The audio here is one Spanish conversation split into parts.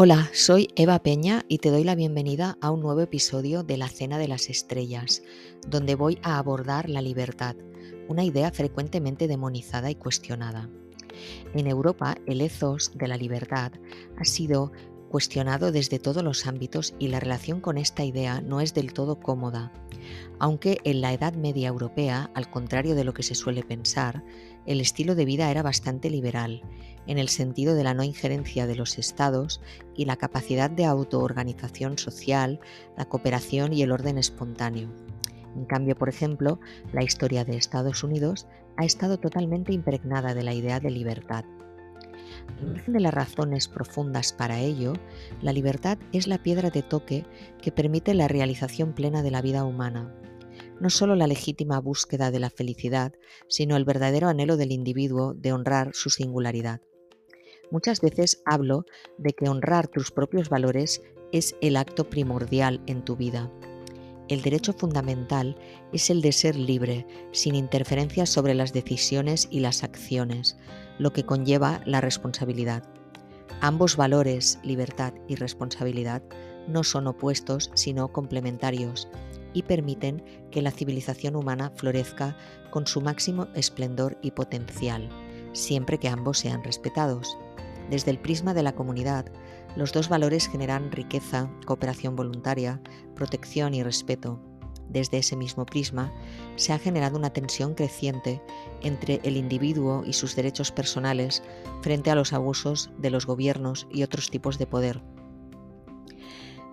Hola, soy Eva Peña y te doy la bienvenida a un nuevo episodio de La Cena de las Estrellas, donde voy a abordar la libertad, una idea frecuentemente demonizada y cuestionada. En Europa, el ethos de la libertad ha sido cuestionado desde todos los ámbitos y la relación con esta idea no es del todo cómoda. Aunque en la Edad Media Europea, al contrario de lo que se suele pensar, el estilo de vida era bastante liberal, en el sentido de la no injerencia de los estados y la capacidad de autoorganización social, la cooperación y el orden espontáneo. En cambio, por ejemplo, la historia de Estados Unidos ha estado totalmente impregnada de la idea de libertad. Al margen de las razones profundas para ello, la libertad es la piedra de toque que permite la realización plena de la vida humana. No solo la legítima búsqueda de la felicidad, sino el verdadero anhelo del individuo de honrar su singularidad. Muchas veces hablo de que honrar tus propios valores es el acto primordial en tu vida. El derecho fundamental es el de ser libre, sin interferencias sobre las decisiones y las acciones, lo que conlleva la responsabilidad. Ambos valores, libertad y responsabilidad, no son opuestos, sino complementarios, y permiten que la civilización humana florezca con su máximo esplendor y potencial, siempre que ambos sean respetados. Desde el prisma de la comunidad, los dos valores generan riqueza, cooperación voluntaria, protección y respeto. Desde ese mismo prisma, se ha generado una tensión creciente entre el individuo y sus derechos personales frente a los abusos de los gobiernos y otros tipos de poder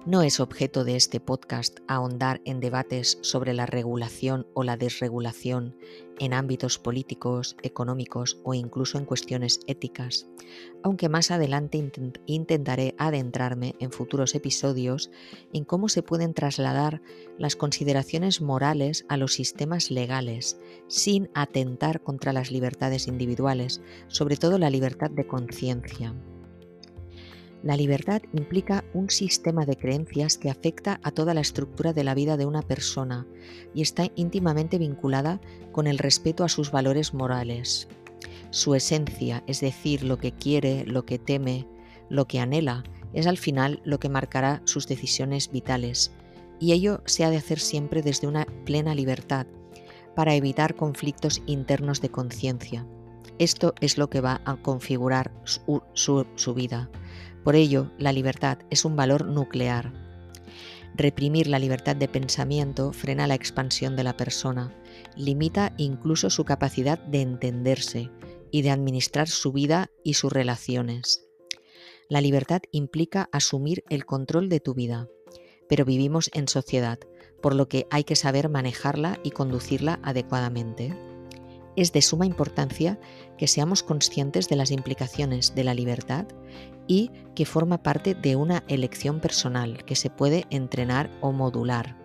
no es objeto de este podcast ahondar en debates sobre la regulación o la desregulación en ámbitos políticos, económicos o incluso en cuestiones éticas, aunque más adelante intentaré adentrarme en futuros episodios en cómo se pueden trasladar las consideraciones morales a los sistemas legales sin atentar contra las libertades individuales, sobre todo la libertad de conciencia. La libertad implica un sistema de creencias que afecta a toda la estructura de la vida de una persona y está íntimamente vinculada con el respeto a sus valores morales. Su esencia, es decir, lo que quiere, lo que teme, lo que anhela, es al final lo que marcará sus decisiones vitales, y ello se ha de hacer siempre desde una plena libertad, para evitar conflictos internos de conciencia. Esto es lo que va a configurar su, vida por ello, la libertad es un valor nuclear. Reprimir la libertad de pensamiento frena la expansión de la persona, limita incluso su capacidad de entenderse y de administrar su vida y sus relaciones. La libertad implica asumir el control de tu vida, pero vivimos en sociedad, por lo que hay que saber manejarla y conducirla adecuadamente. Es de suma importancia que seamos conscientes de las implicaciones de la libertad y que forma parte de una elección personal que se puede entrenar o modular.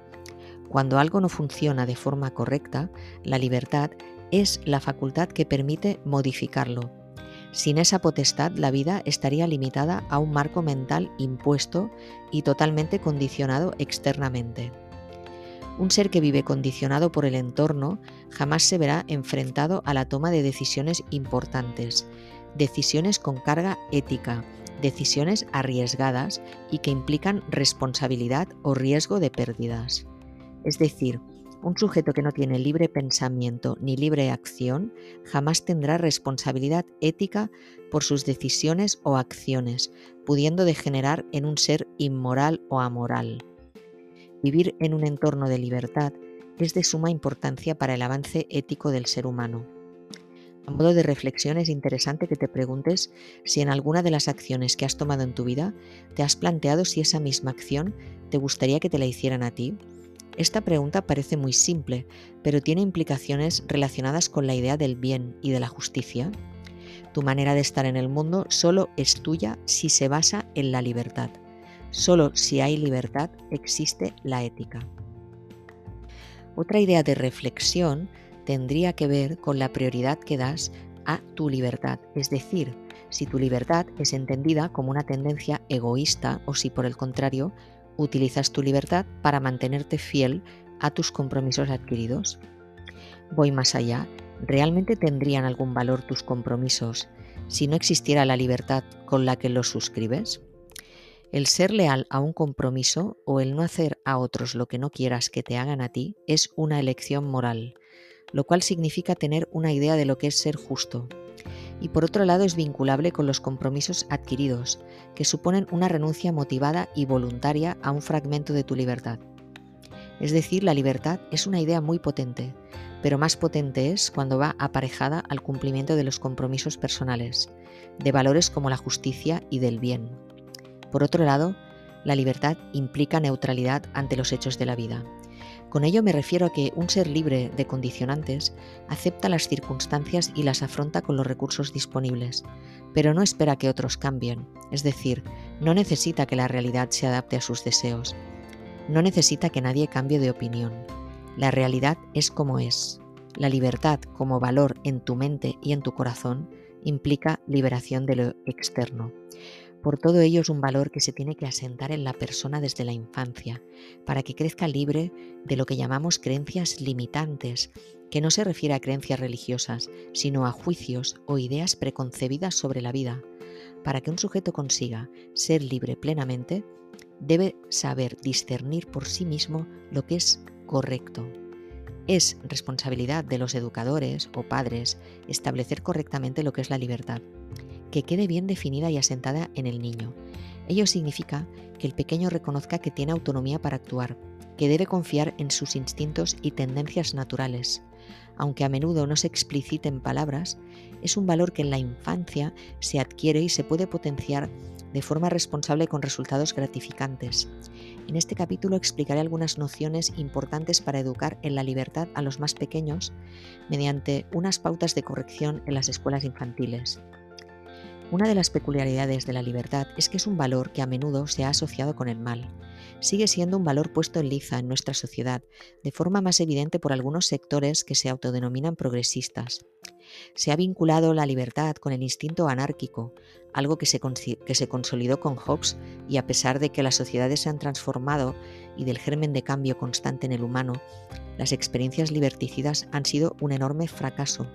Cuando algo no funciona de forma correcta, la libertad es la facultad que permite modificarlo. Sin esa potestad, la vida estaría limitada a un marco mental impuesto y totalmente condicionado externamente. Un ser que vive condicionado por el entorno jamás se verá enfrentado a la toma de decisiones importantes, decisiones con carga ética, decisiones arriesgadas y que implican responsabilidad o riesgo de pérdidas. Es decir, un sujeto que no tiene libre pensamiento ni libre acción jamás tendrá responsabilidad ética por sus decisiones o acciones, pudiendo degenerar en un ser inmoral o amoral. Vivir en un entorno de libertad es de suma importancia para el avance ético del ser humano. A modo de reflexión es interesante que te preguntes si en alguna de las acciones que has tomado en tu vida te has planteado si esa misma acción te gustaría que te la hicieran a ti. Esta pregunta parece muy simple, pero tiene implicaciones relacionadas con la idea del bien y de la justicia. Tu manera de estar en el mundo solo es tuya si se basa en la libertad. Solo si hay libertad existe la ética. Otra idea de reflexión tendría que ver con la prioridad que das a tu libertad, es decir, si tu libertad es entendida como una tendencia egoísta o si por el contrario utilizas tu libertad para mantenerte fiel a tus compromisos adquiridos. Voy más allá, ¿realmente tendrían algún valor tus compromisos si no existiera la libertad con la que los suscribes? El ser leal a un compromiso o el no hacer a otros lo que no quieras que te hagan a ti es una elección moral, lo cual significa tener una idea de lo que es ser justo. Y por otro lado es vinculable con los compromisos adquiridos, que suponen una renuncia motivada y voluntaria a un fragmento de tu libertad. Es decir, la libertad es una idea muy potente, pero más potente es cuando va aparejada al cumplimiento de los compromisos personales, de valores como la justicia y del bien. Por otro lado, la libertad implica neutralidad ante los hechos de la vida. Con ello me refiero a que un ser libre de condicionantes acepta las circunstancias y las afronta con los recursos disponibles, pero no espera que otros cambien, es decir, no necesita que la realidad se adapte a sus deseos, no necesita que nadie cambie de opinión. La realidad es como es. La libertad como valor en tu mente y en tu corazón implica liberación de lo externo. Por todo ello es un valor que se tiene que asentar en la persona desde la infancia, para que crezca libre de lo que llamamos creencias limitantes, que no se refiere a creencias religiosas, sino a juicios o ideas preconcebidas sobre la vida. Para que un sujeto consiga ser libre plenamente, debe saber discernir por sí mismo lo que es correcto. Es responsabilidad de los educadores o padres establecer correctamente lo que es la libertad que quede bien definida y asentada en el niño. Ello significa que el pequeño reconozca que tiene autonomía para actuar, que debe confiar en sus instintos y tendencias naturales. Aunque a menudo no se explicite en palabras, es un valor que en la infancia se adquiere y se puede potenciar de forma responsable con resultados gratificantes. En este capítulo explicaré algunas nociones importantes para educar en la libertad a los más pequeños mediante unas pautas de corrección en las escuelas infantiles. Una de las peculiaridades de la libertad es que es un valor que a menudo se ha asociado con el mal. Sigue siendo un valor puesto en liza en nuestra sociedad, de forma más evidente por algunos sectores que se autodenominan progresistas. Se ha vinculado la libertad con el instinto anárquico, algo que se, consolidó con Hobbes y a pesar de que las sociedades se han transformado y del germen de cambio constante en el humano, las experiencias liberticidas han sido un enorme fracaso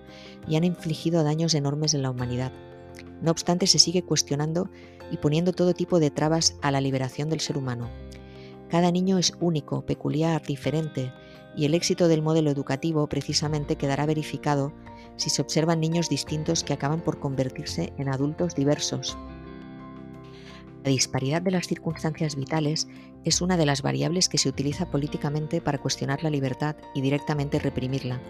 y han infligido daños enormes en la humanidad. No obstante, se sigue cuestionando y poniendo todo tipo de trabas a la liberación del ser humano. Cada niño es único, peculiar, diferente, y el éxito del modelo educativo precisamente quedará verificado si se observan niños distintos que acaban por convertirse en adultos diversos. La disparidad de las circunstancias vitales es una de las variables que se utiliza políticamente para cuestionar la libertad y directamente reprimirla.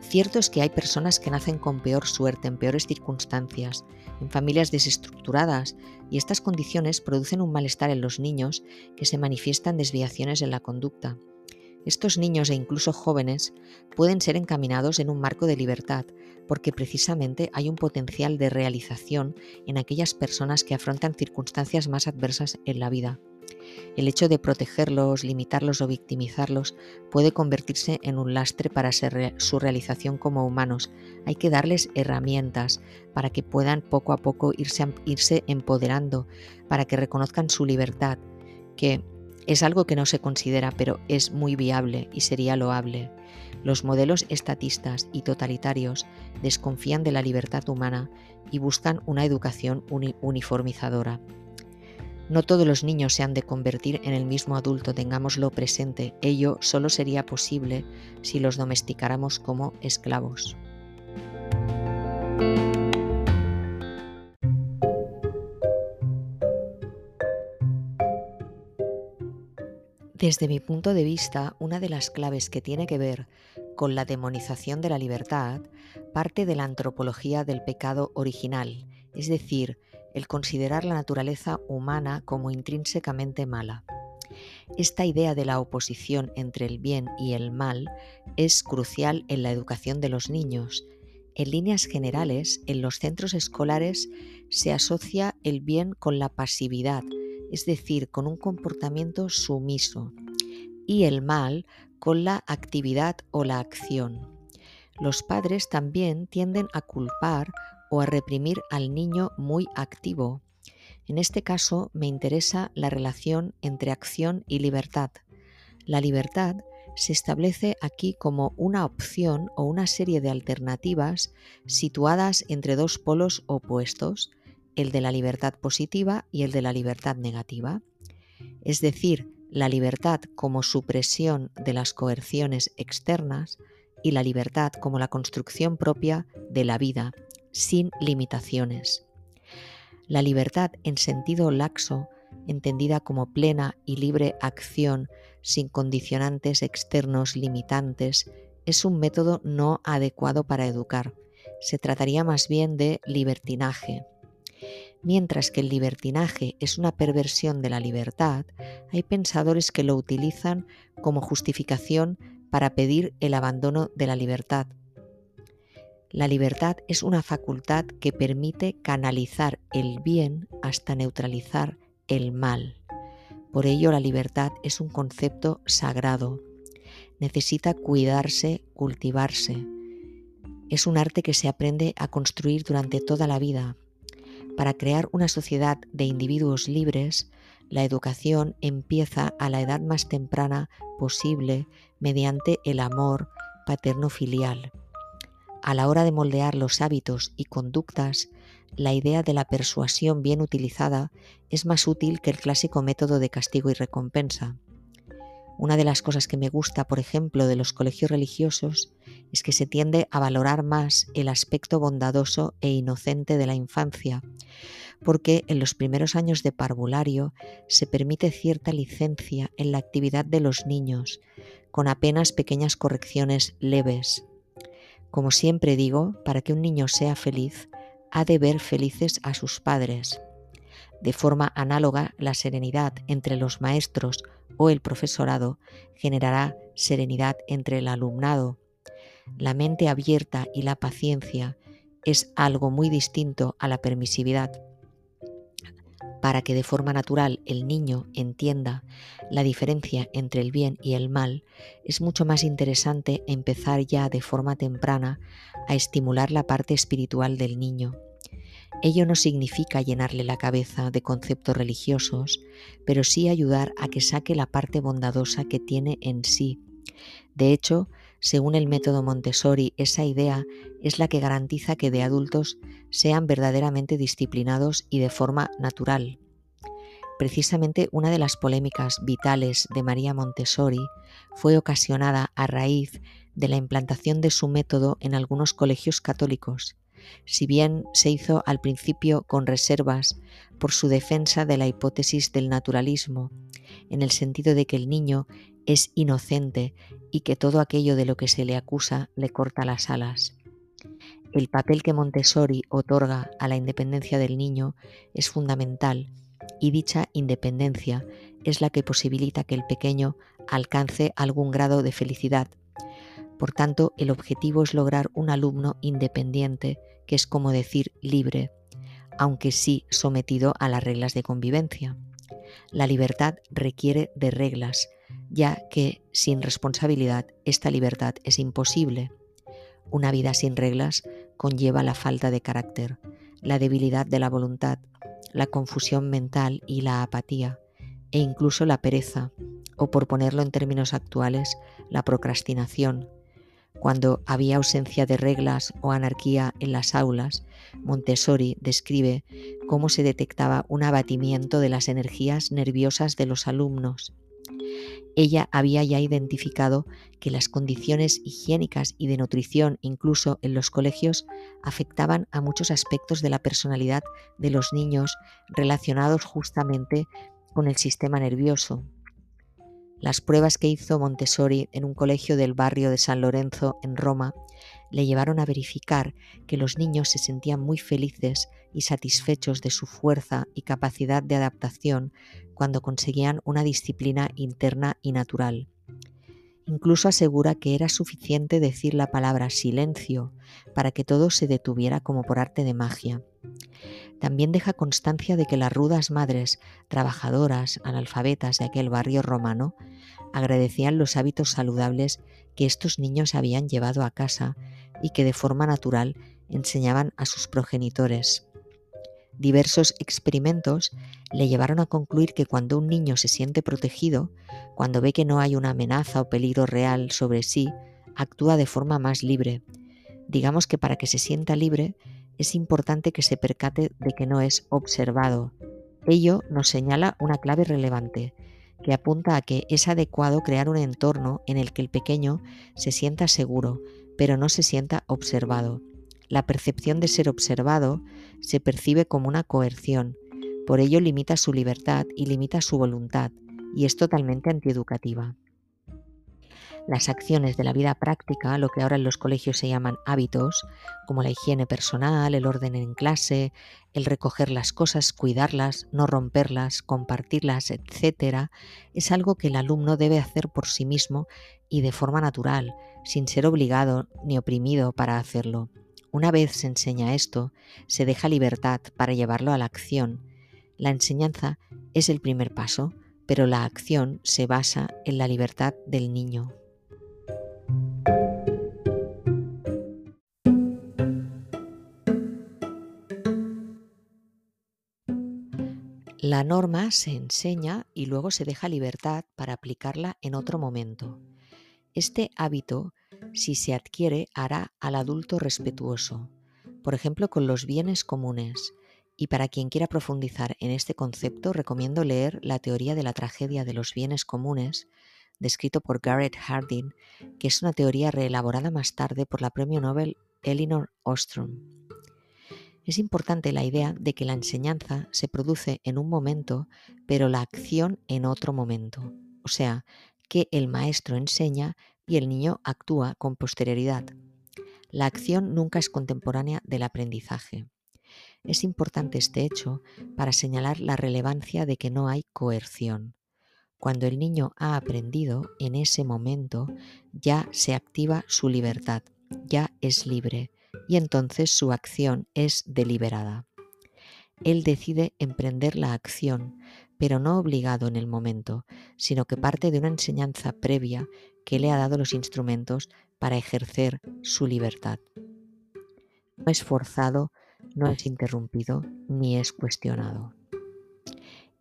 Cierto es que hay personas que nacen con peor suerte, en peores circunstancias, en familias desestructuradas, y estas condiciones producen un malestar en los niños que se manifiestan desviaciones en la conducta. Estos niños e incluso jóvenes pueden ser encaminados en un marco de libertad, porque precisamente hay un potencial de realización en aquellas personas que afrontan circunstancias más adversas en la vida. El hecho de protegerlos, limitarlos o victimizarlos puede convertirse en un lastre para su realización como humanos. Hay que darles herramientas para que puedan poco a poco irse, empoderando, para que reconozcan su libertad, que es algo que no se considera, pero es muy viable y sería loable. Los modelos estatistas y totalitarios desconfían de la libertad humana y buscan una educación uniformizadora. No todos los niños se han de convertir en el mismo adulto, tengámoslo presente. Ello solo sería posible si los domesticáramos como esclavos. Desde mi punto de vista, una de las claves que tiene que ver con la demonización de la libertad parte de la antropología del pecado original, es decir, el considerar la naturaleza humana como intrínsecamente mala. Esta idea de la oposición entre el bien y el mal es crucial en la educación de los niños. En líneas generales, en los centros escolares se asocia el bien con la pasividad, es decir, con un comportamiento sumiso, y el mal con la actividad o la acción. Los padres también tienden a culpar o a reprimir al niño muy activo. En este caso me interesa la relación entre acción y libertad. La libertad se establece aquí como una opción o una serie de alternativas situadas entre dos polos opuestos, el de la libertad positiva y el de la libertad negativa, es decir, la libertad como supresión de las coerciones externas y la libertad como la construcción propia de la vida, sin limitaciones. La libertad en sentido laxo, entendida como plena y libre acción sin condicionantes externos limitantes, es un método no adecuado para educar. Se trataría más bien de libertinaje. Mientras que el libertinaje es una perversión de la libertad, hay pensadores que lo utilizan como justificación para pedir el abandono de la libertad. La libertad es una facultad que permite canalizar el bien hasta neutralizar el mal. Por ello la libertad es un concepto sagrado. Necesita cuidarse, cultivarse. Es un arte que se aprende a construir durante toda la vida, para crear una sociedad de individuos libres, la educación empieza a la edad más temprana posible mediante el amor paterno-filial. A la hora de moldear los hábitos y conductas, la idea de la persuasión bien utilizada es más útil que el clásico método de castigo y recompensa. Una de las cosas que me gusta, por ejemplo, de los colegios religiosos es que se tiende a valorar más el aspecto bondadoso e inocente de la infancia, porque en los primeros años de parvulario se permite cierta licencia en la actividad de los niños, con apenas pequeñas correcciones leves. Como siempre digo, para que un niño sea feliz, ha de ver felices a sus padres. De forma análoga, la serenidad entre los maestros o el profesorado generará serenidad entre el alumnado. La mente abierta y la paciencia es algo muy distinto a la permisividad. Para que de forma natural el niño entienda la diferencia entre el bien y el mal, es mucho más interesante empezar ya de forma temprana a estimular la parte espiritual del niño. Ello no significa llenarle la cabeza de conceptos religiosos, pero sí ayudar a que saque la parte bondadosa que tiene en sí. De hecho, según el método Montessori, esa idea es la que garantiza que de adultos sean verdaderamente disciplinados y de forma natural. Precisamente una de las polémicas vitales de María Montessori fue ocasionada a raíz de la implantación de su método en algunos colegios católicos si bien se hizo al principio con reservas por su defensa de la hipótesis del naturalismo, en el sentido de que el niño es inocente y que todo aquello de lo que se le acusa le corta las alas. El papel que Montessori otorga a la independencia del niño es fundamental y dicha independencia es la que posibilita que el pequeño alcance algún grado de felicidad. Por tanto, el objetivo es lograr un alumno independiente que es como decir libre, aunque sí sometido a las reglas de convivencia. La libertad requiere de reglas, ya que sin responsabilidad esta libertad es imposible. Una vida sin reglas conlleva la falta de carácter, la debilidad de la voluntad, la confusión mental y la apatía, e incluso la pereza, o por ponerlo en términos actuales, la procrastinación, cuando había ausencia de reglas o anarquía en las aulas, Montessori describe cómo se detectaba un abatimiento de las energías nerviosas de los alumnos. Ella había ya identificado que las condiciones higiénicas y de nutrición, incluso en los colegios, afectaban a muchos aspectos de la personalidad de los niños relacionados justamente con el sistema nervioso. Las pruebas que hizo Montessori en un colegio del barrio de San Lorenzo, en Roma, le llevaron a verificar que los niños se sentían muy felices y satisfechos de su fuerza y capacidad de adaptación cuando conseguían una disciplina interna y natural. Incluso asegura que era suficiente decir la palabra silencio para que todo se detuviera como por arte de magia. También deja constancia de que las rudas madres, trabajadoras, analfabetas de aquel barrio romano, agradecían los hábitos saludables que estos niños habían llevado a casa y que de forma natural enseñaban a sus progenitores. Diversos experimentos le llevaron a concluir que cuando un niño se siente protegido, cuando ve que no hay una amenaza o peligro real sobre sí, actúa de forma más libre. Digamos que para que se sienta libre es importante que se percate de que no es observado. Ello nos señala una clave relevante, que apunta a que es adecuado crear un entorno en el que el pequeño se sienta seguro, pero no se sienta observado. La percepción de ser observado se percibe como una coerción, por ello limita su libertad y limita su voluntad, y es totalmente antieducativa. Las acciones de la vida práctica, lo que ahora en los colegios se llaman hábitos, como la higiene personal, el orden en clase, el recoger las cosas, cuidarlas, no romperlas, compartirlas, etc., es algo que el alumno debe hacer por sí mismo y de forma natural, sin ser obligado ni oprimido para hacerlo. Una vez se enseña esto, se deja libertad para llevarlo a la acción. La enseñanza es el primer paso, pero la acción se basa en la libertad del niño. La norma se enseña y luego se deja libertad para aplicarla en otro momento. Este hábito, si se adquiere, hará al adulto respetuoso, por ejemplo, con los bienes comunes. Y para quien quiera profundizar en este concepto, recomiendo leer La teoría de la tragedia de los bienes comunes, descrito por Garrett Hardin, que es una teoría reelaborada más tarde por la premio Nobel Elinor Ostrom. Es importante la idea de que la enseñanza se produce en un momento, pero la acción en otro momento. O sea, que el maestro enseña y el niño actúa con posterioridad. La acción nunca es contemporánea del aprendizaje. Es importante este hecho para señalar la relevancia de que no hay coerción. Cuando el niño ha aprendido, en ese momento ya se activa su libertad, ya es libre, y entonces su acción es deliberada. Él decide emprender la acción, pero no obligado en el momento, sino que parte de una enseñanza previa que le ha dado los instrumentos para ejercer su libertad. No es forzado, no es interrumpido, ni es cuestionado.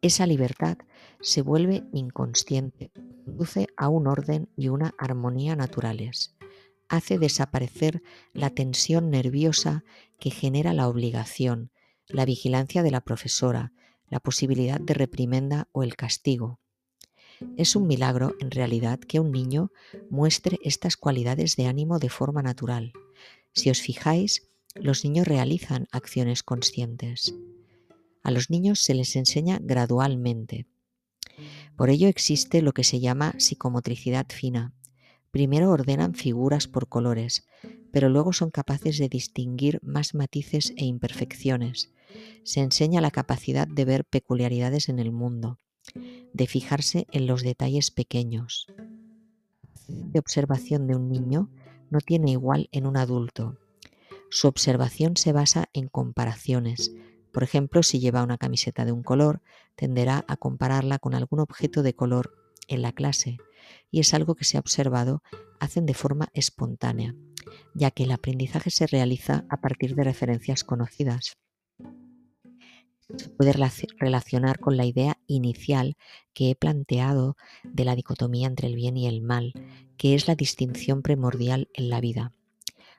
Esa libertad se vuelve inconsciente, conduce a un orden y una armonía naturales hace desaparecer la tensión nerviosa que genera la obligación, la vigilancia de la profesora, la posibilidad de reprimenda o el castigo. Es un milagro, en realidad, que un niño muestre estas cualidades de ánimo de forma natural. Si os fijáis, los niños realizan acciones conscientes. A los niños se les enseña gradualmente. Por ello existe lo que se llama psicomotricidad fina, Primero ordenan figuras por colores, pero luego son capaces de distinguir más matices e imperfecciones. Se enseña la capacidad de ver peculiaridades en el mundo, de fijarse en los detalles pequeños. La observación de un niño no tiene igual en un adulto. Su observación se basa en comparaciones. Por ejemplo, si lleva una camiseta de un color, tenderá a compararla con algún objeto de color en la clase y es algo que se ha observado hacen de forma espontánea, ya que el aprendizaje se realiza a partir de referencias conocidas. Se puede relacionar con la idea inicial que he planteado de la dicotomía entre el bien y el mal, que es la distinción primordial en la vida.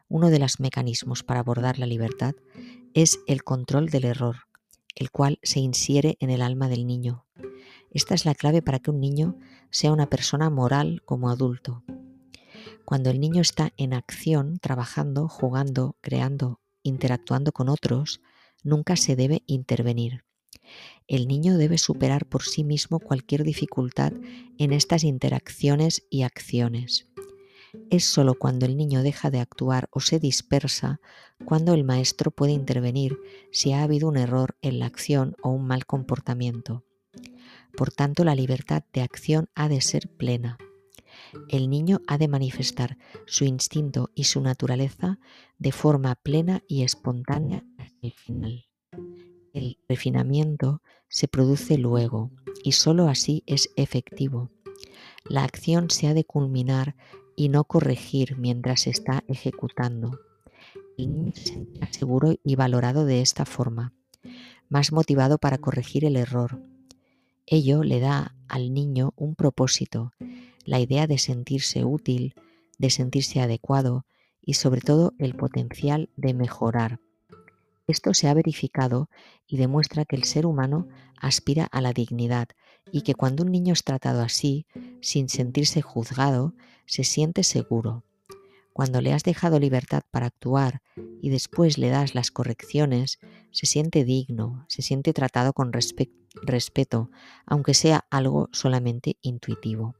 Uno de los mecanismos para abordar la libertad es el control del error, el cual se insiere en el alma del niño. Esta es la clave para que un niño sea una persona moral como adulto. Cuando el niño está en acción, trabajando, jugando, creando, interactuando con otros, nunca se debe intervenir. El niño debe superar por sí mismo cualquier dificultad en estas interacciones y acciones. Es sólo cuando el niño deja de actuar o se dispersa cuando el maestro puede intervenir si ha habido un error en la acción o un mal comportamiento. Por tanto, la libertad de acción ha de ser plena. El niño ha de manifestar su instinto y su naturaleza de forma plena y espontánea hasta el final. El refinamiento se produce luego y sólo así es efectivo. La acción se ha de culminar y no corregir mientras se está ejecutando. El niño se seguro y valorado de esta forma, más motivado para corregir el error. Ello le da al niño un propósito, la idea de sentirse útil, de sentirse adecuado y sobre todo el potencial de mejorar. Esto se ha verificado y demuestra que el ser humano aspira a la dignidad y que cuando un niño es tratado así, sin sentirse juzgado, se siente seguro. Cuando le has dejado libertad para actuar y después le das las correcciones, se siente digno, se siente tratado con respeto, aunque sea algo solamente intuitivo.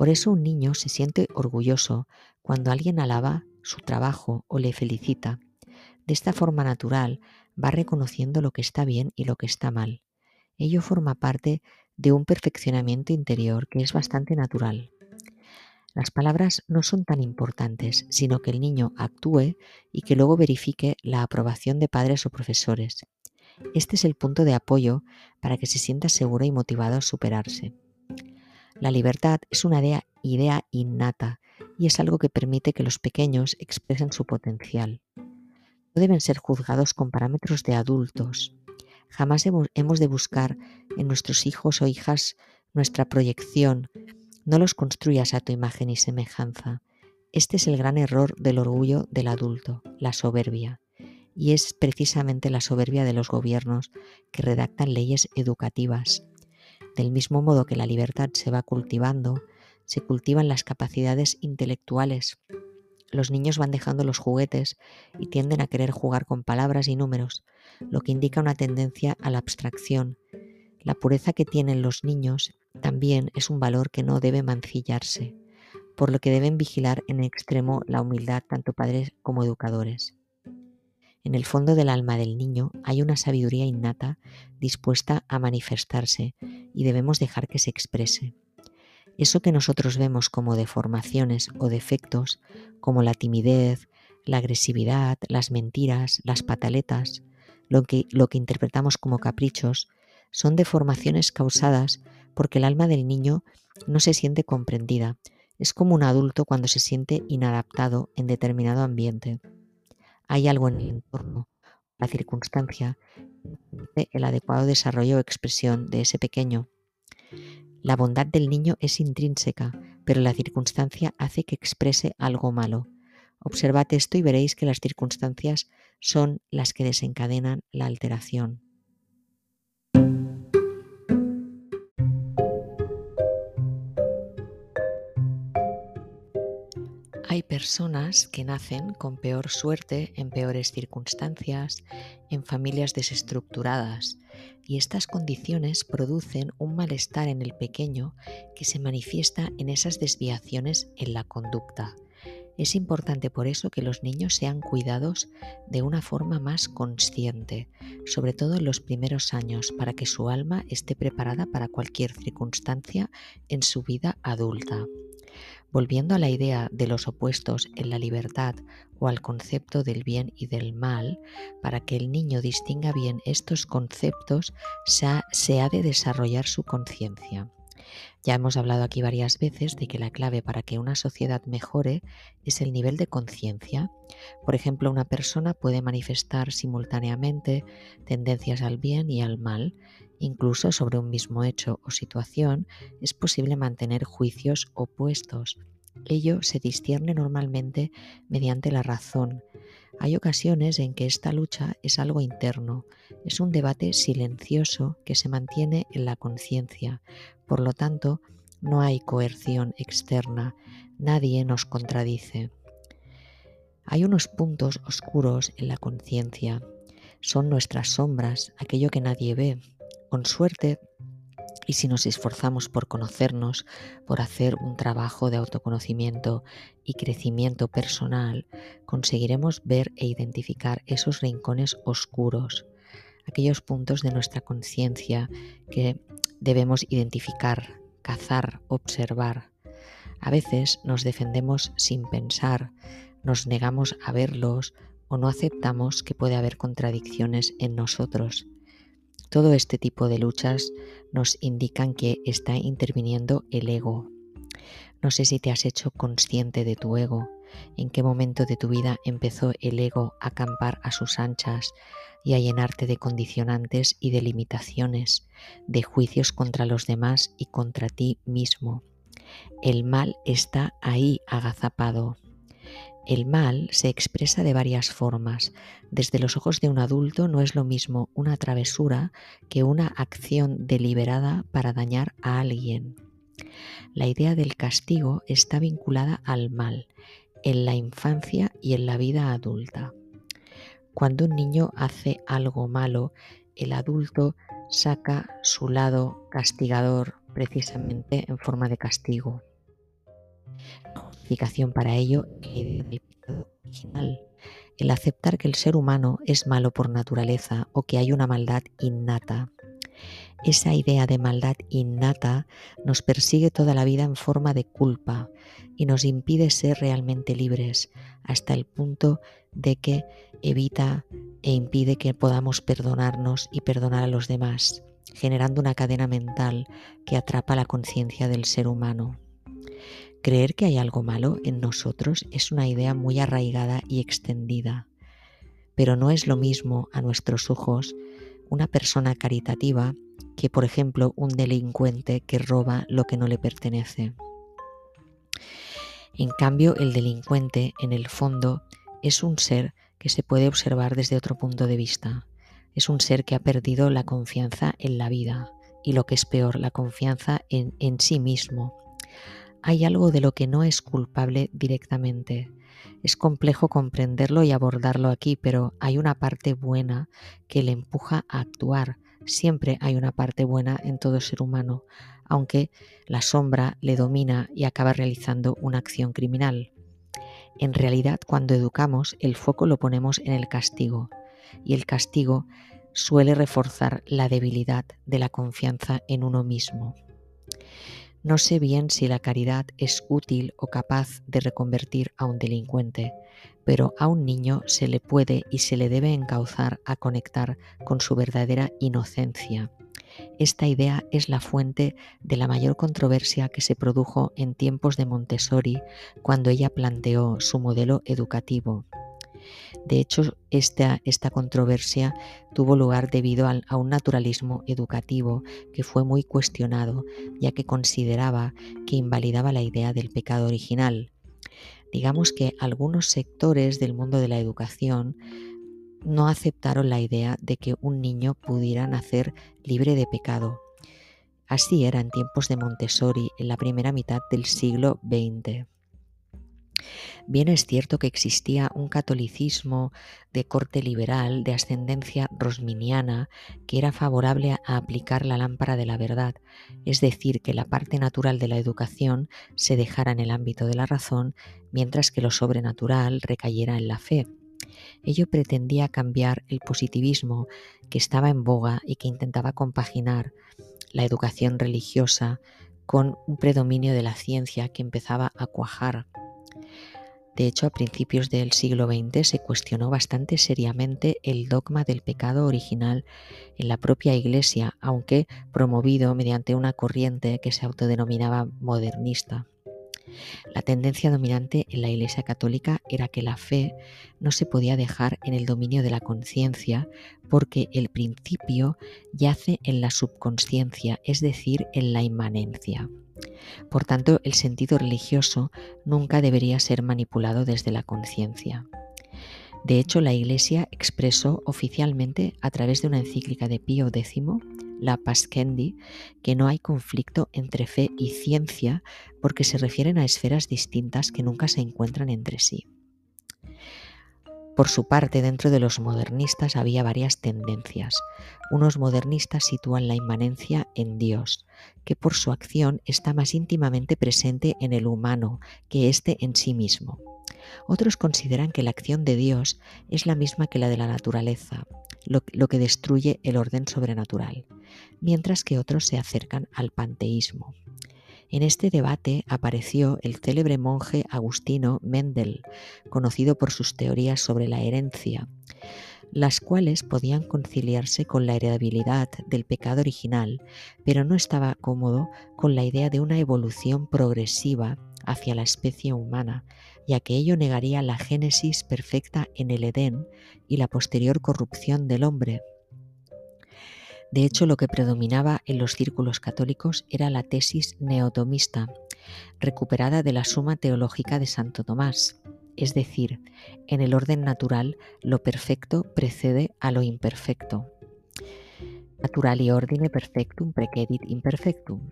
Por eso un niño se siente orgulloso cuando alguien alaba su trabajo o le felicita de esta forma natural va reconociendo lo que está bien y lo que está mal. Ello forma parte de un perfeccionamiento interior que es bastante natural. Las palabras no son tan importantes, sino que el niño actúe y que luego verifique la aprobación de padres o profesores. Este es el punto de apoyo para que se sienta seguro y motivado a superarse. La libertad es una idea, innata y es algo que permite que los pequeños expresen su potencial no deben ser juzgados con parámetros de adultos. Jamás hemos de buscar en nuestros hijos o hijas nuestra proyección. No los construyas a tu imagen y semejanza. Este es el gran error del orgullo del adulto, la soberbia. Y es precisamente la soberbia de los gobiernos que redactan leyes educativas. Del mismo modo que la libertad se va cultivando, se cultivan las capacidades intelectuales los niños van dejando los juguetes y tienden a querer jugar con palabras y números, lo que indica una tendencia a la abstracción. La pureza que tienen los niños también es un valor que no debe mancillarse, por lo que deben vigilar en extremo la humildad tanto padres como educadores. En el fondo del alma del niño hay una sabiduría innata dispuesta a manifestarse y debemos dejar que se exprese. Eso que nosotros vemos como deformaciones o defectos, como la timidez, la agresividad, las mentiras, las pataletas, lo que, lo que interpretamos como caprichos, son deformaciones causadas porque el alma del niño no se siente comprendida. Es como un adulto cuando se siente inadaptado en determinado ambiente. Hay algo en el entorno, la circunstancia, el adecuado desarrollo o expresión de ese pequeño. La bondad del niño es intrínseca, pero la circunstancia hace que exprese algo malo. Observad esto y veréis que las circunstancias son las que desencadenan la alteración. Hay personas que nacen con peor suerte, en peores circunstancias, en familias desestructuradas, y estas condiciones producen un malestar en el pequeño que se manifiesta en esas desviaciones en la conducta. Es importante por eso que los niños sean cuidados de una forma más consciente, sobre todo en los primeros años, para que su alma esté preparada para cualquier circunstancia en su vida adulta. Volviendo a la idea de los opuestos en la libertad o al concepto del bien y del mal, para que el niño distinga bien estos conceptos, se ha, de desarrollar su conciencia. Ya hemos hablado aquí varias veces de que la clave para que una sociedad mejore es el nivel de conciencia. Por ejemplo, una persona puede manifestar simultáneamente tendencias al bien y al mal Incluso sobre un mismo hecho o situación es posible mantener juicios opuestos. Ello se discierne normalmente mediante la razón. Hay ocasiones en que esta lucha es algo interno, es un debate silencioso que se mantiene en la conciencia. Por lo tanto, no hay coerción externa, nadie nos contradice. Hay unos puntos oscuros en la conciencia. Son nuestras sombras, aquello que nadie ve, con suerte, y si nos esforzamos por conocernos, por hacer un trabajo de autoconocimiento y crecimiento personal, conseguiremos ver e identificar esos rincones oscuros, aquellos puntos de nuestra conciencia que debemos identificar, cazar, observar. A veces nos defendemos sin pensar, nos negamos a verlos o no aceptamos que puede haber contradicciones en nosotros. Todo este tipo de luchas nos indican que está interviniendo el ego. No sé si te has hecho consciente de tu ego, en qué momento de tu vida empezó el ego a acampar a sus anchas y a llenarte de condicionantes y de limitaciones, de juicios contra los demás y contra ti mismo. El mal está ahí agazapado. El mal se expresa de varias formas. Desde los ojos de un adulto no es lo mismo una travesura que una acción deliberada para dañar a alguien. La idea del castigo está vinculada al mal en la infancia y en la vida adulta. Cuando un niño hace algo malo, el adulto saca su lado castigador precisamente en forma de castigo. Para ello el original, el aceptar que el ser humano es malo por naturaleza o que hay una maldad innata. Esa idea de maldad innata nos persigue toda la vida en forma de culpa y nos impide ser realmente libres hasta el punto de que evita e impide que podamos perdonarnos y perdonar a los demás, generando una cadena mental que atrapa la conciencia del ser humano. Creer que hay algo malo en nosotros es una idea muy arraigada y extendida, pero no es lo mismo a nuestros ojos una persona caritativa que, por ejemplo, un delincuente que roba lo que no le pertenece. En cambio, el delincuente, en el fondo, es un ser que se puede observar desde otro punto de vista. Es un ser que ha perdido la confianza en la vida y lo que es peor, la confianza en, en sí mismo. Hay algo de lo que no es culpable directamente. Es complejo comprenderlo y abordarlo aquí, pero hay una parte buena que le empuja a actuar. Siempre hay una parte buena en todo ser humano, aunque la sombra le domina y acaba realizando una acción criminal. En realidad, cuando educamos, el foco lo ponemos en el castigo y el castigo suele reforzar la debilidad de la confianza en uno mismo. No sé bien si la caridad es útil o capaz de reconvertir a un delincuente, pero a un niño se le puede y se le debe encauzar a conectar con su verdadera inocencia esta idea es la fuente de la mayor controversia que se produjo en tiempos de Montessori cuando ella planteó su modelo educativo. De hecho, esta, esta controversia tuvo lugar debido a un naturalismo educativo que fue muy cuestionado, ya que consideraba que invalidaba la idea del pecado original. Digamos que algunos sectores del mundo de la educación no aceptaron la idea de que un niño pudiera nacer libre de pecado. Así era en tiempos de Montessori, en la primera mitad del siglo XX. Bien es cierto que existía un catolicismo de corte liberal, de ascendencia rosminiana, que era favorable a aplicar la lámpara de la verdad, es decir, que la parte natural de la educación se dejara en el ámbito de la razón, mientras que lo sobrenatural recayera en la fe. Ello pretendía cambiar el positivismo que estaba en boga y que intentaba compaginar la educación religiosa con un predominio de la ciencia que empezaba a cuajar. De hecho, a principios del siglo XX se cuestionó bastante seriamente el dogma del pecado original en la propia Iglesia, aunque promovido mediante una corriente que se autodenominaba modernista. La tendencia dominante en la Iglesia Católica era que la fe no se podía dejar en el dominio de la conciencia porque el principio yace en la subconsciencia, es decir, en la inmanencia. Por tanto, el sentido religioso nunca debería ser manipulado desde la conciencia. De hecho, la Iglesia expresó oficialmente a través de una encíclica de Pío X la Pascendi, que no hay conflicto entre fe y ciencia porque se refieren a esferas distintas que nunca se encuentran entre sí. Por su parte, dentro de los modernistas había varias tendencias. Unos modernistas sitúan la inmanencia en Dios, que por su acción está más íntimamente presente en el humano que éste en sí mismo. Otros consideran que la acción de Dios es la misma que la de la naturaleza, lo, que destruye el orden sobrenatural, mientras que otros se acercan al panteísmo. En este debate apareció el célebre monje agustino Mendel, conocido por sus teorías sobre la herencia, las cuales podían conciliarse con la heredabilidad del pecado original, pero no estaba cómodo con la idea de una evolución progresiva hacia la especie humana, ya que ello negaría la génesis perfecta en el Edén y la posterior corrupción del hombre. De hecho, lo que predominaba en los círculos católicos era la tesis neotomista, recuperada de la Suma Teológica de Santo Tomás. es decir, en el orden natural lo perfecto precede a lo imperfecto. Naturali ordine perfectum precedit imperfectum.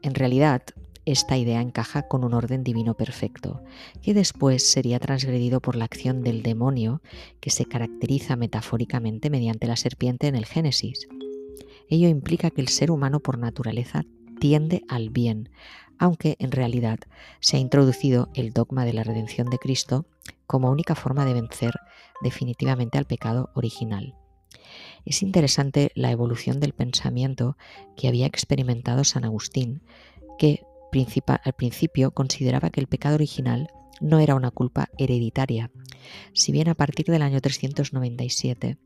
En realidad, esta idea encaja con un orden divino perfecto, que después sería transgredido por la acción del demonio, que se caracteriza metafóricamente mediante la serpiente en el Génesis. Ello implica que el ser humano por naturaleza tiende al bien, aunque en realidad se ha introducido el dogma de la redención de Cristo como única forma de vencer definitivamente al pecado original. Es interesante la evolución del pensamiento que había experimentado San Agustín, que al principio consideraba que el pecado original no era una culpa hereditaria, si bien a partir del año 397,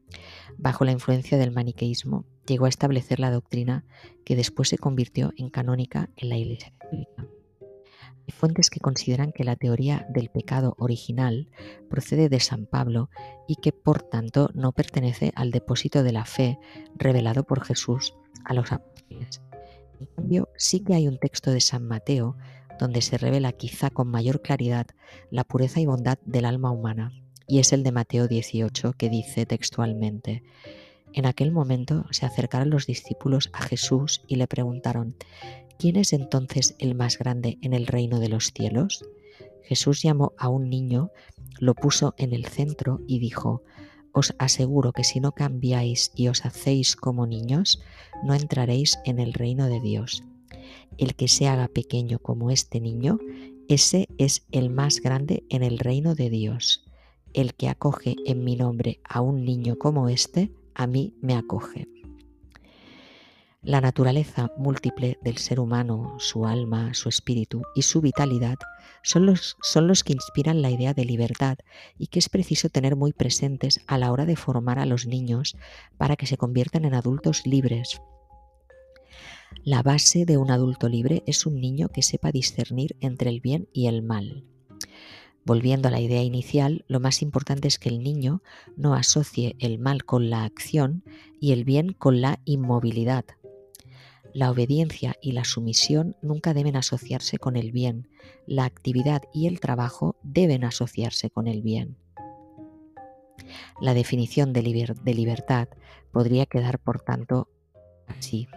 bajo la influencia del maniqueísmo, llegó a establecer la doctrina que después se convirtió en canónica en la Iglesia Católica. Hay fuentes que consideran que la teoría del pecado original procede de San Pablo y que por tanto no pertenece al depósito de la fe revelado por Jesús a los apóstoles. En cambio, sí que hay un texto de San Mateo donde se revela quizá con mayor claridad la pureza y bondad del alma humana, y es el de Mateo 18 que dice textualmente, en aquel momento se acercaron los discípulos a Jesús y le preguntaron, ¿quién es entonces el más grande en el reino de los cielos? Jesús llamó a un niño, lo puso en el centro y dijo, os aseguro que si no cambiáis y os hacéis como niños, no entraréis en el reino de Dios. El que se haga pequeño como este niño, ese es el más grande en el reino de Dios. El que acoge en mi nombre a un niño como este, a mí me acoge. La naturaleza múltiple del ser humano, su alma, su espíritu y su vitalidad son los, son los, que inspiran la idea de libertad y que es preciso tener muy presentes a la hora de formar a los niños para que se conviertan en adultos libres. La base de un adulto libre es un niño que sepa discernir entre el bien y el mal. Volviendo a la idea inicial, lo más importante es que el niño no asocie el mal con la acción y el bien con la inmovilidad. La obediencia y la sumisión nunca deben asociarse con el bien. La actividad y el trabajo deben asociarse con el bien. La definición de, libertad podría quedar, por tanto, así.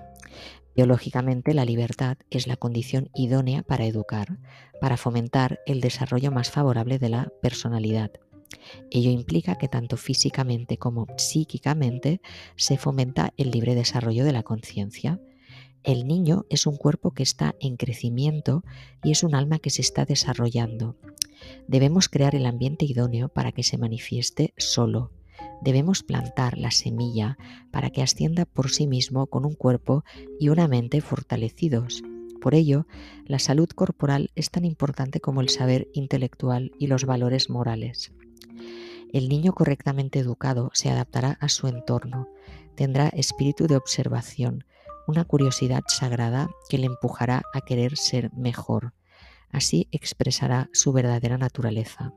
Biológicamente, la libertad es la condición idónea para educar, para fomentar el desarrollo más favorable de la personalidad. Ello implica que tanto físicamente como psíquicamente se fomenta el libre desarrollo de la conciencia. El niño es un cuerpo que está en crecimiento y es un alma que se está desarrollando. Debemos crear el ambiente idóneo para que se manifieste solo, debemos plantar la semilla para que ascienda por sí mismo con un cuerpo y una mente fortalecidos. Por ello, la salud corporal es tan importante como el saber intelectual y los valores morales. El niño correctamente educado se adaptará a su entorno, tendrá espíritu de observación, una curiosidad sagrada que le empujará a querer ser mejor. Así expresará su verdadera naturaleza.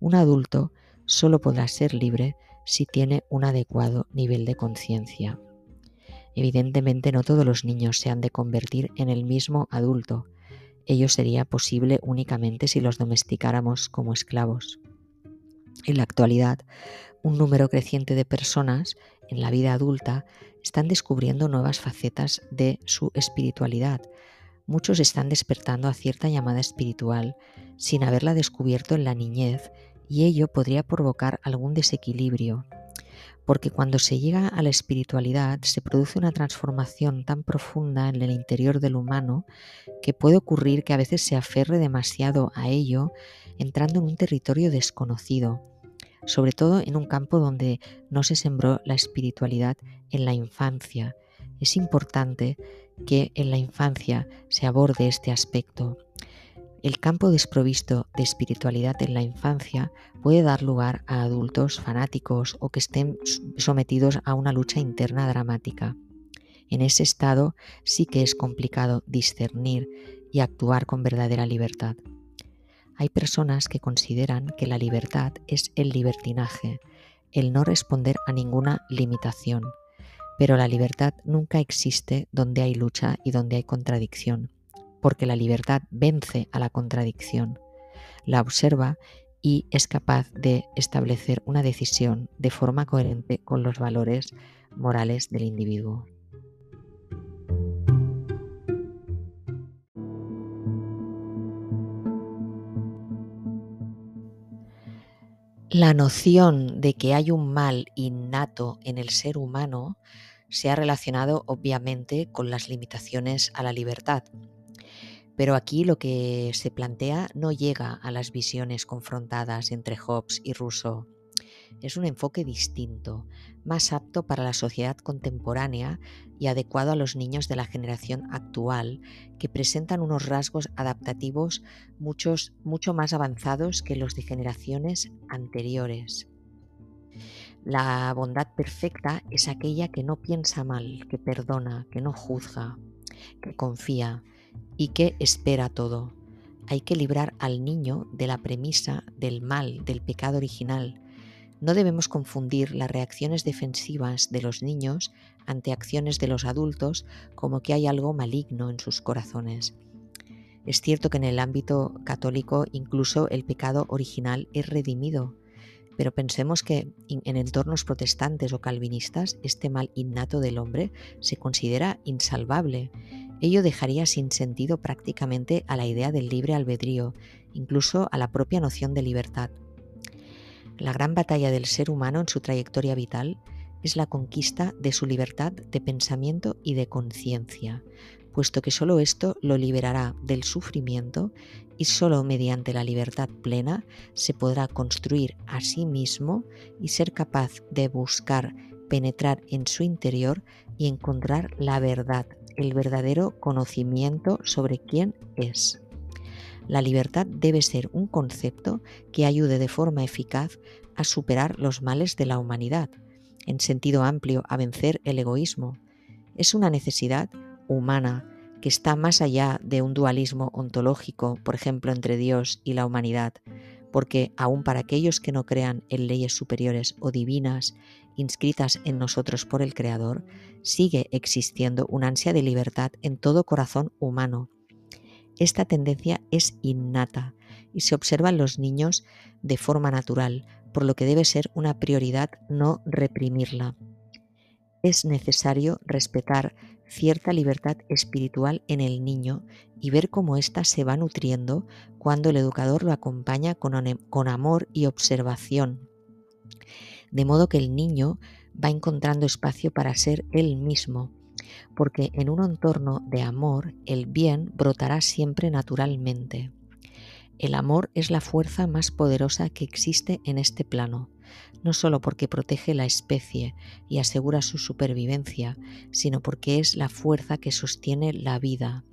Un adulto solo podrá ser libre si tiene un adecuado nivel de conciencia. Evidentemente no todos los niños se han de convertir en el mismo adulto. Ello sería posible únicamente si los domesticáramos como esclavos. En la actualidad, un número creciente de personas en la vida adulta están descubriendo nuevas facetas de su espiritualidad. Muchos están despertando a cierta llamada espiritual sin haberla descubierto en la niñez y ello podría provocar algún desequilibrio, porque cuando se llega a la espiritualidad se produce una transformación tan profunda en el interior del humano que puede ocurrir que a veces se aferre demasiado a ello entrando en un territorio desconocido, sobre todo en un campo donde no se sembró la espiritualidad en la infancia. Es importante que en la infancia se aborde este aspecto el campo desprovisto de espiritualidad en la infancia puede dar lugar a adultos fanáticos o que estén sometidos a una lucha interna dramática. En ese estado sí que es complicado discernir y actuar con verdadera libertad. Hay personas que consideran que la libertad es el libertinaje, el no responder a ninguna limitación, pero la libertad nunca existe donde hay lucha y donde hay contradicción porque la libertad vence a la contradicción, la observa y es capaz de establecer una decisión de forma coherente con los valores morales del individuo. La noción de que hay un mal innato en el ser humano se ha relacionado obviamente con las limitaciones a la libertad. Pero aquí lo que se plantea no llega a las visiones confrontadas entre Hobbes y Rousseau. Es un enfoque distinto, más apto para la sociedad contemporánea y adecuado a los niños de la generación actual, que presentan unos rasgos adaptativos muchos, mucho más avanzados que los de generaciones anteriores. La bondad perfecta es aquella que no piensa mal, que perdona, que no juzga, que confía y que espera todo. Hay que librar al niño de la premisa del mal, del pecado original. No debemos confundir las reacciones defensivas de los niños ante acciones de los adultos como que hay algo maligno en sus corazones. Es cierto que en el ámbito católico incluso el pecado original es redimido, pero pensemos que en entornos protestantes o calvinistas este mal innato del hombre se considera insalvable. Ello dejaría sin sentido prácticamente a la idea del libre albedrío, incluso a la propia noción de libertad. La gran batalla del ser humano en su trayectoria vital es la conquista de su libertad de pensamiento y de conciencia, puesto que sólo esto lo liberará del sufrimiento y sólo mediante la libertad plena se podrá construir a sí mismo y ser capaz de buscar penetrar en su interior y encontrar la verdad, el verdadero conocimiento sobre quién es. La libertad debe ser un concepto que ayude de forma eficaz a superar los males de la humanidad, en sentido amplio a vencer el egoísmo. Es una necesidad humana que está más allá de un dualismo ontológico, por ejemplo, entre Dios y la humanidad, porque aun para aquellos que no crean en leyes superiores o divinas inscritas en nosotros por el Creador, sigue existiendo una ansia de libertad en todo corazón humano. Esta tendencia es innata y se observa en los niños de forma natural, por lo que debe ser una prioridad no reprimirla. Es necesario respetar cierta libertad espiritual en el niño y ver cómo ésta se va nutriendo cuando el educador lo acompaña con, con amor y observación. De modo que el niño va encontrando espacio para ser él mismo, porque en un entorno de amor el bien brotará siempre naturalmente. El amor es la fuerza más poderosa que existe en este plano, no solo porque protege la especie y asegura su supervivencia, sino porque es la fuerza que sostiene la vida.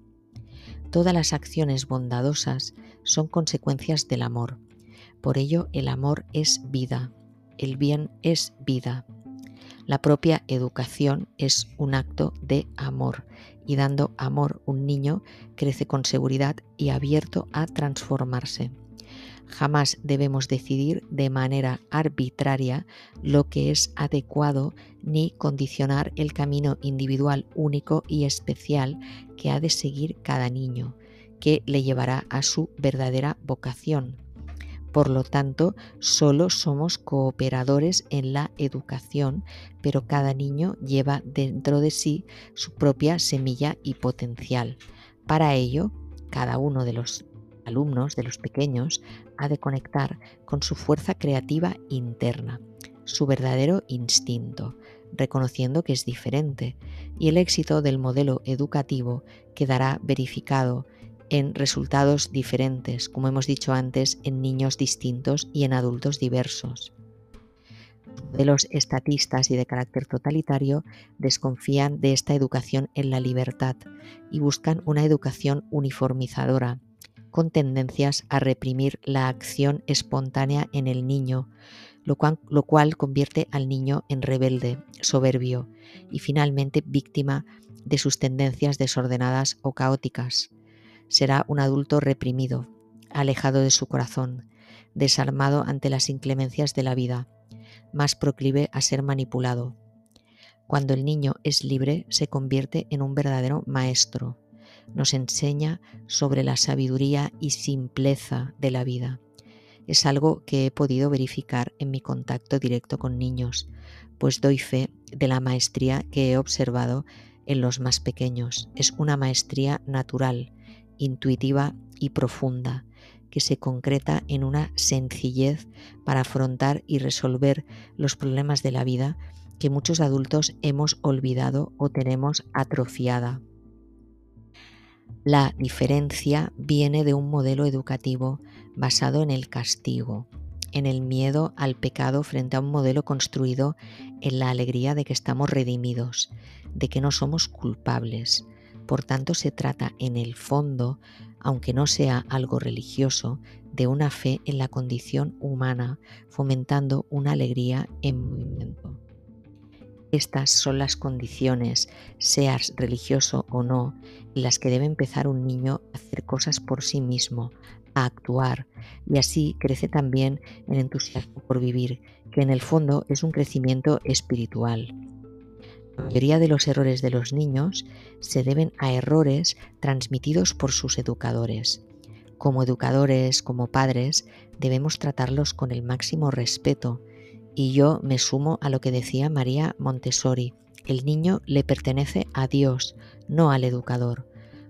Todas las acciones bondadosas son consecuencias del amor. Por ello el amor es vida, el bien es vida. La propia educación es un acto de amor y dando amor un niño crece con seguridad y abierto a transformarse. Jamás debemos decidir de manera arbitraria lo que es adecuado ni condicionar el camino individual único y especial que ha de seguir cada niño, que le llevará a su verdadera vocación. Por lo tanto, solo somos cooperadores en la educación, pero cada niño lleva dentro de sí su propia semilla y potencial. Para ello, cada uno de los alumnos, de los pequeños, ha de conectar con su fuerza creativa interna, su verdadero instinto, reconociendo que es diferente, y el éxito del modelo educativo quedará verificado en resultados diferentes, como hemos dicho antes, en niños distintos y en adultos diversos. De los estatistas y de carácter totalitario desconfían de esta educación en la libertad y buscan una educación uniformizadora, con tendencias a reprimir la acción espontánea en el niño, lo cual, lo cual convierte al niño en rebelde, soberbio y finalmente víctima de sus tendencias desordenadas o caóticas será un adulto reprimido, alejado de su corazón, desarmado ante las inclemencias de la vida, más proclive a ser manipulado. Cuando el niño es libre, se convierte en un verdadero maestro. Nos enseña sobre la sabiduría y simpleza de la vida. es algo que he podido verificar en mi contacto directo con niños, pues doy fe de la maestría que he observado en los más pequeños. Es una maestría natural, intuitiva y profunda, que se concreta en una sencillez para afrontar y resolver los problemas de la vida que muchos adultos hemos olvidado o tenemos atrofiada. La diferencia viene de un modelo educativo basado en el castigo, en el miedo al pecado frente a un modelo construido en la alegría de que estamos redimidos, de que no somos culpables. Por tanto, se trata en el fondo, aunque no sea algo religioso, de una fe en la condición humana, fomentando una alegría en movimiento. Estas son las condiciones, seas religioso o no, en las que debe empezar un niño a hacer cosas por sí mismo, a actuar, y así crece también el entusiasmo por vivir, que en el fondo es un crecimiento espiritual. La mayoría de los errores de los niños se deben a errores transmitidos por sus educadores. Como educadores, como padres, debemos tratarlos con el máximo respeto, y yo me sumo a lo que decía María Montessori. El niño le pertenece a Dios, no al educador.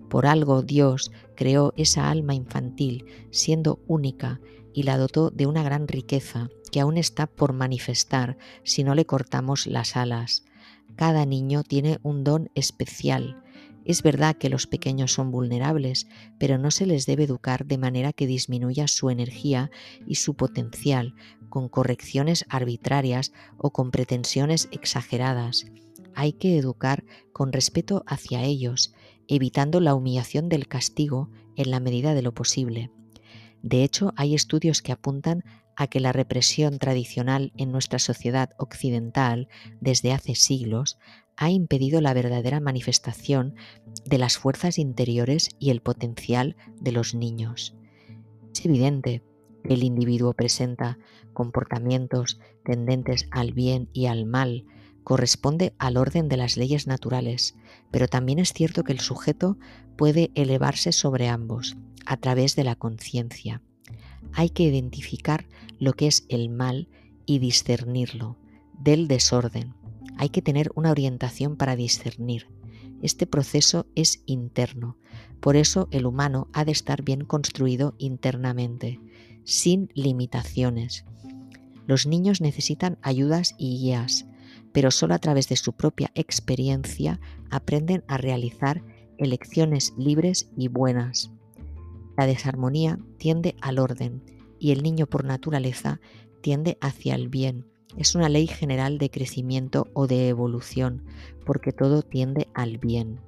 Por algo Dios creó esa alma infantil, siendo única, y la dotó de una gran riqueza que aún está por manifestar si no le cortamos las alas. Cada niño tiene un don especial. Es verdad que los pequeños son vulnerables, pero no se les debe educar de manera que disminuya su energía y su potencial, con correcciones arbitrarias o con pretensiones exageradas. Hay que educar con respeto hacia ellos, evitando la humillación del castigo en la medida de lo posible. De hecho, hay estudios que apuntan a que la represión tradicional en nuestra sociedad occidental desde hace siglos ha impedido la verdadera manifestación de las fuerzas interiores y el potencial de los niños. Es evidente el individuo presenta comportamientos tendentes al bien y al mal, corresponde al orden de las leyes naturales, pero también es cierto que el sujeto puede elevarse sobre ambos a través de la conciencia. Hay que identificar lo que es el mal y discernirlo del desorden. Hay que tener una orientación para discernir. Este proceso es interno, por eso el humano ha de estar bien construido internamente sin limitaciones. Los niños necesitan ayudas y guías, pero solo a través de su propia experiencia aprenden a realizar elecciones libres y buenas. La desarmonía tiende al orden y el niño por naturaleza tiende hacia el bien. Es una ley general de crecimiento o de evolución, porque todo tiende al bien.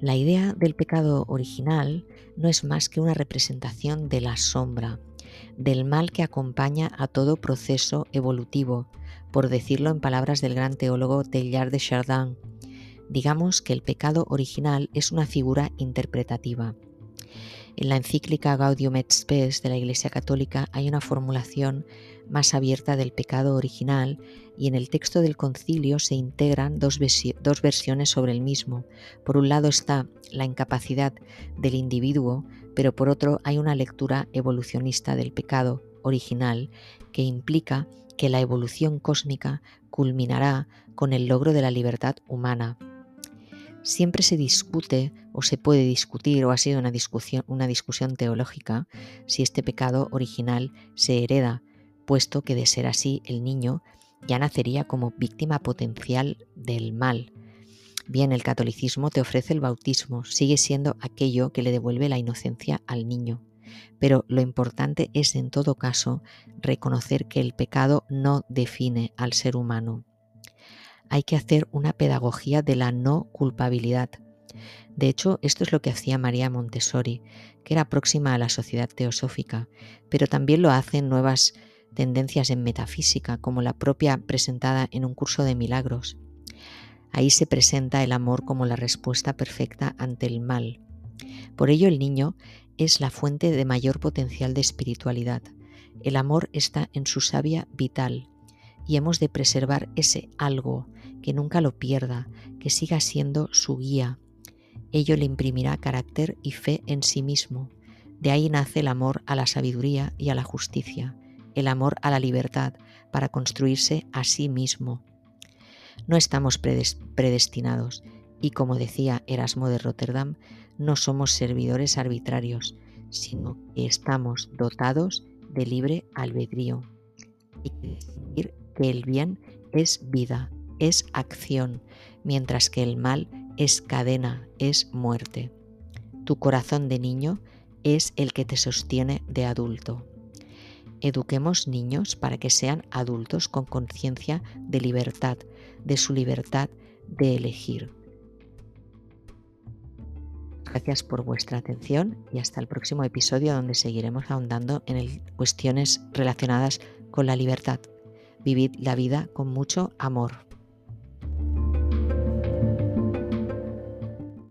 La idea del pecado original no es más que una representación de la sombra, del mal que acompaña a todo proceso evolutivo, por decirlo en palabras del gran teólogo Teilhard de Chardin. Digamos que el pecado original es una figura interpretativa. En la encíclica Gaudium et Spes de la Iglesia Católica hay una formulación más abierta del pecado original y en el texto del concilio se integran dos, dos, versiones sobre el mismo. Por un lado está la incapacidad del individuo, pero por otro hay una lectura evolucionista del pecado original que implica que la evolución cósmica culminará con el logro de la libertad humana siempre se discute o se puede discutir o ha sido una discusión, una discusión teológica si este pecado original se hereda, puesto que de ser así el niño ya nacería como víctima potencial del mal. Bien, el catolicismo te ofrece el bautismo, sigue siendo aquello que le devuelve la inocencia al niño. Pero lo importante es en todo caso reconocer que el pecado no define al ser humano hay que hacer una pedagogía de la no culpabilidad. De hecho, esto es lo que hacía María Montessori, que era próxima a la sociedad teosófica, pero también lo hacen nuevas tendencias en metafísica, como la propia presentada en un curso de milagros. Ahí se presenta el amor como la respuesta perfecta ante el mal. Por ello el niño es la fuente de mayor potencial de espiritualidad. El amor está en su savia vital, y hemos de preservar ese algo, que nunca lo pierda, que siga siendo su guía. Ello le imprimirá carácter y fe en sí mismo. De ahí nace el amor a la sabiduría y a la justicia, el amor a la libertad para construirse a sí mismo. No estamos predestinados y como decía Erasmo de Rotterdam, no somos servidores arbitrarios, sino que estamos dotados de libre albedrío. Y que el bien es vida, es acción, mientras que el mal es cadena, es muerte. Tu corazón de niño es el que te sostiene de adulto. Eduquemos niños para que sean adultos con conciencia de libertad, de su libertad de elegir. Gracias por vuestra atención y hasta el próximo episodio donde seguiremos ahondando en cuestiones relacionadas con la libertad. Vivid la vida con mucho amor.